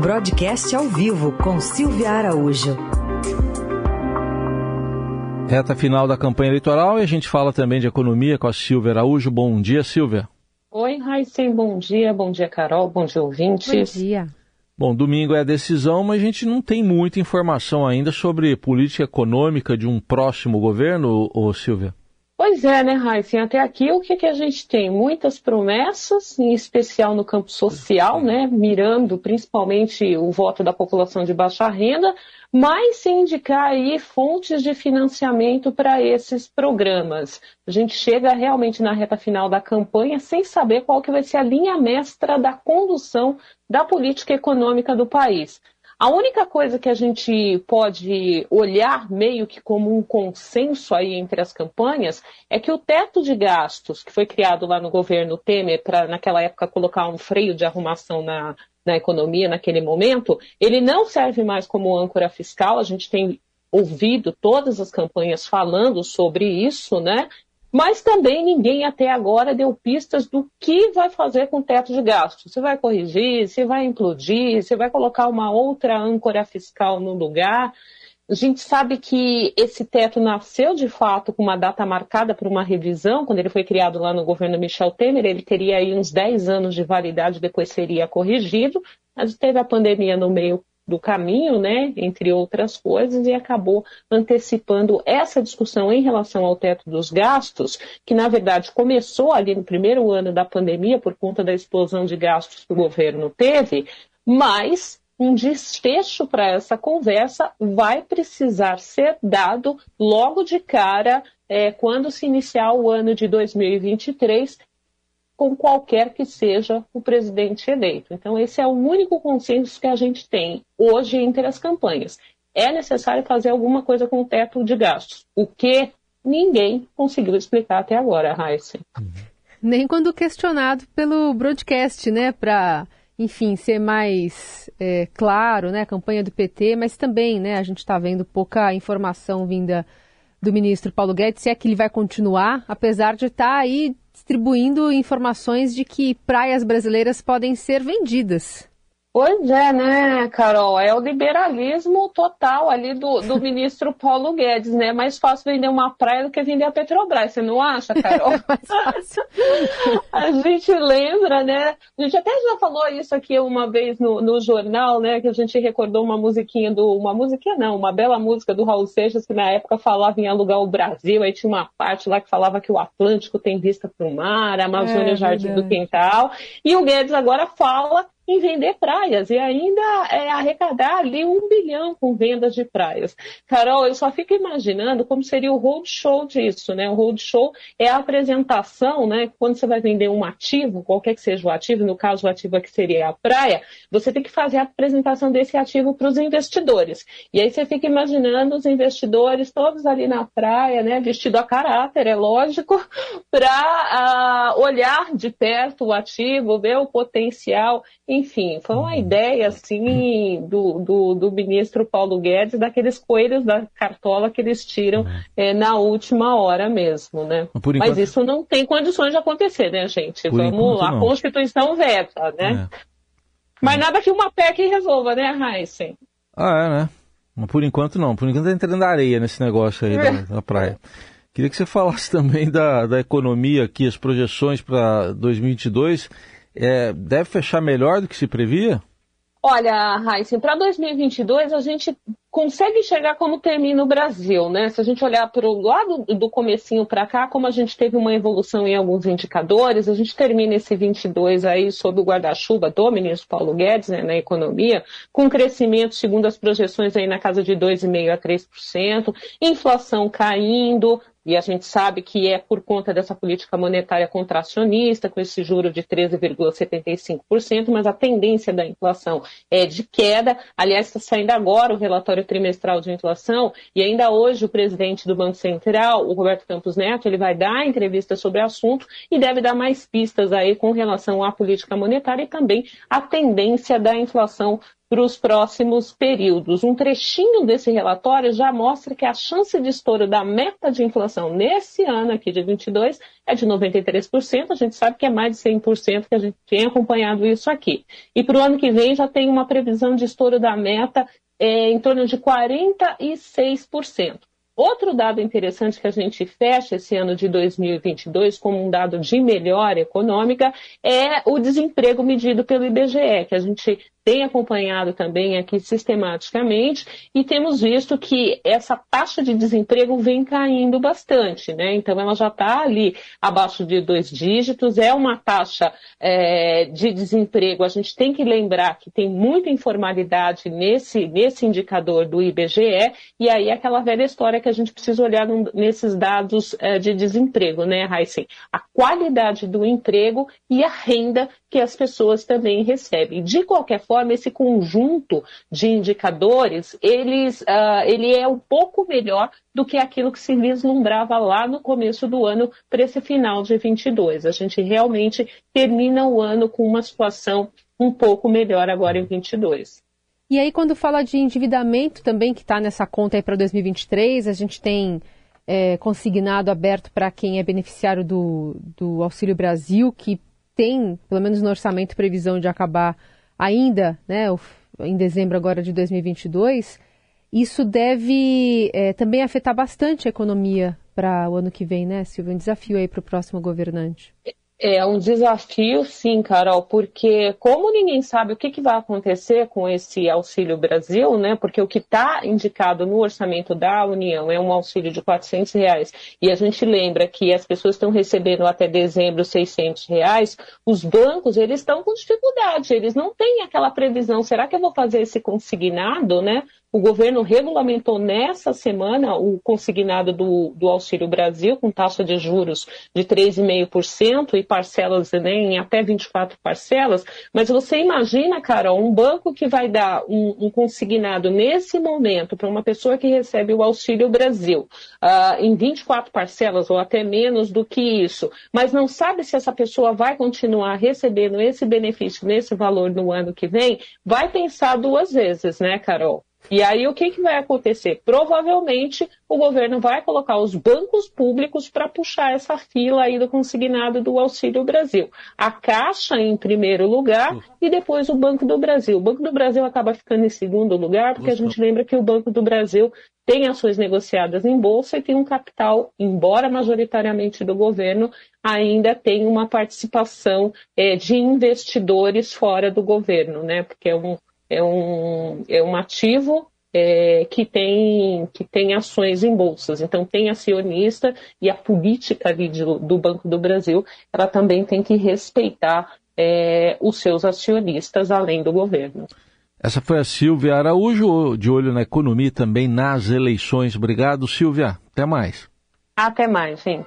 Broadcast ao vivo com Silvia Araújo. Reta final da campanha eleitoral e a gente fala também de economia com a Silvia Araújo. Bom dia, Silvia. Oi, Raíssen, bom dia. Bom dia, Carol. Bom dia, ouvintes. Bom dia. Bom, domingo é a decisão, mas a gente não tem muita informação ainda sobre política econômica de um próximo governo, ô, Silvia? Pois é, né, Raíssen? Até aqui o que, que a gente tem? Muitas promessas, em especial no campo social, né? Mirando principalmente o voto da população de baixa renda, mas sem indicar aí fontes de financiamento para esses programas. A gente chega realmente na reta final da campanha sem saber qual que vai ser a linha mestra da condução da política econômica do país. A única coisa que a gente pode olhar meio que como um consenso aí entre as campanhas é que o teto de gastos que foi criado lá no governo Temer para naquela época colocar um freio de arrumação na, na economia naquele momento, ele não serve mais como âncora fiscal. A gente tem ouvido todas as campanhas falando sobre isso, né? Mas também ninguém até agora deu pistas do que vai fazer com o teto de gastos. Se vai corrigir, se vai implodir, se vai colocar uma outra âncora fiscal no lugar. A gente sabe que esse teto nasceu de fato com uma data marcada para uma revisão, quando ele foi criado lá no governo Michel Temer, ele teria aí uns 10 anos de validade, depois seria corrigido, mas teve a pandemia no meio do caminho, né, entre outras coisas, e acabou antecipando essa discussão em relação ao teto dos gastos, que na verdade começou ali no primeiro ano da pandemia por conta da explosão de gastos que o governo teve, mas um desfecho para essa conversa vai precisar ser dado logo de cara é, quando se iniciar o ano de 2023 com qualquer que seja o presidente eleito. Então, esse é o único consenso que a gente tem hoje entre as campanhas. É necessário fazer alguma coisa com o teto de gastos. O que ninguém conseguiu explicar até agora, Raíssa. Nem quando questionado pelo broadcast, né, para, enfim, ser mais é, claro, né, a campanha do PT, mas também, né, a gente está vendo pouca informação vinda do ministro Paulo Guedes, se é que ele vai continuar, apesar de estar tá aí distribuindo informações de que praias brasileiras podem ser vendidas. Pois é, né, Carol? É o liberalismo total ali do, do ministro Paulo Guedes, né? É mais fácil vender uma praia do que vender a Petrobras, você não acha, Carol? É a gente lembra, né? A gente até já falou isso aqui uma vez no, no jornal, né? Que a gente recordou uma musiquinha do. Uma musiquinha não, uma bela música do Raul Seixas, que na época falava em alugar o Brasil, aí tinha uma parte lá que falava que o Atlântico tem vista para o mar, a Amazônia é, Jardim verdade. do Quintal. E o Guedes agora fala em vender praias e ainda é, arrecadar ali um bilhão com vendas de praias. Carol, eu só fico imaginando como seria o roadshow disso, né? O roadshow é a apresentação, né? Quando você vai vender um ativo, qualquer que seja o ativo, no caso o ativo aqui seria a praia, você tem que fazer a apresentação desse ativo para os investidores. E aí você fica imaginando os investidores todos ali na praia, né? Vestido a caráter, é lógico, para uh, ah, olhar de perto o ativo, ver o potencial enfim, foi uma ideia assim do, do, do, ministro Paulo Guedes, daqueles coelhos da cartola que eles tiram é, na última hora mesmo, né? Enquanto... Mas isso não tem condições de acontecer, né, gente? Por Vamos lá, a Constituição veta, né? É. Mas nada que uma PEC resolva, né, Heisen? Ah, é, né? Mas por enquanto não. Por enquanto tá entrando areia nesse negócio aí da, da praia. Queria que você falasse também da, da economia aqui, as projeções para 2022 é, deve fechar melhor do que se previa? Olha, Heisen, para 2022 a gente consegue chegar como termina o Brasil, né? Se a gente olhar para o lado do comecinho para cá, como a gente teve uma evolução em alguns indicadores, a gente termina esse 22 aí sob o guarda-chuva do ministro Paulo Guedes, né, na economia, com crescimento, segundo as projeções aí na casa de 2,5% a 3%, inflação caindo, e a gente sabe que é por conta dessa política monetária contracionista, com esse juro de 13,75%, mas a tendência da inflação é de queda. Aliás, está saindo agora o relatório trimestral de inflação, e ainda hoje o presidente do Banco Central, o Roberto Campos Neto, ele vai dar entrevista sobre o assunto e deve dar mais pistas aí com relação à política monetária e também a tendência da inflação para os próximos períodos. Um trechinho desse relatório já mostra que a chance de estouro da meta de inflação nesse ano aqui de 22 é de 93%. A gente sabe que é mais de 100% que a gente tem acompanhado isso aqui. E para o ano que vem já tem uma previsão de estouro da meta é, em torno de 46%. Outro dado interessante que a gente fecha esse ano de 2022 como um dado de melhora econômica é o desemprego medido pelo IBGE, que a gente tem acompanhado também aqui sistematicamente e temos visto que essa taxa de desemprego vem caindo bastante, né? Então ela já está ali abaixo de dois dígitos, é uma taxa é, de desemprego. A gente tem que lembrar que tem muita informalidade nesse, nesse indicador do IBGE e aí é aquela velha história que a gente precisa olhar nesses dados é, de desemprego, né, Heisen? A qualidade do emprego e a renda que as pessoas também recebem. De qualquer forma, esse conjunto de indicadores, eles, uh, ele é um pouco melhor do que aquilo que se vislumbrava lá no começo do ano para esse final de 22. A gente realmente termina o ano com uma situação um pouco melhor agora em 22. E aí, quando fala de endividamento também, que está nessa conta aí para 2023, a gente tem é, consignado aberto para quem é beneficiário do, do Auxílio Brasil, que tem, pelo menos no orçamento, previsão de acabar ainda, né, em dezembro agora de 2022, isso deve é, também afetar bastante a economia para o ano que vem, né, Silvia? Um desafio aí para o próximo governante. É um desafio, sim, Carol, porque como ninguém sabe o que, que vai acontecer com esse Auxílio Brasil, né? Porque o que está indicado no orçamento da União é um auxílio de 400 reais e a gente lembra que as pessoas estão recebendo até dezembro 600 reais, os bancos eles estão com dificuldade, eles não têm aquela previsão. Será que eu vou fazer esse consignado, né? O governo regulamentou nessa semana o consignado do, do Auxílio Brasil, com taxa de juros de 3,5% e parcelas né, em até 24 parcelas. Mas você imagina, Carol, um banco que vai dar um, um consignado nesse momento para uma pessoa que recebe o Auxílio Brasil uh, em 24 parcelas ou até menos do que isso, mas não sabe se essa pessoa vai continuar recebendo esse benefício nesse valor no ano que vem, vai pensar duas vezes, né, Carol? E aí o que, que vai acontecer? Provavelmente o governo vai colocar os bancos públicos para puxar essa fila aí do consignado do Auxílio Brasil. A Caixa em primeiro lugar e depois o Banco do Brasil. O Banco do Brasil acaba ficando em segundo lugar, porque a gente lembra que o Banco do Brasil tem ações negociadas em bolsa e tem um capital, embora majoritariamente do governo, ainda tem uma participação é, de investidores fora do governo, né? Porque é um, é um, é um ativo é, que, tem, que tem ações em bolsas. Então, tem acionista e a política ali de, do Banco do Brasil, ela também tem que respeitar é, os seus acionistas, além do governo. Essa foi a Silvia Araújo, de olho na economia também nas eleições. Obrigado, Silvia. Até mais. Até mais, gente.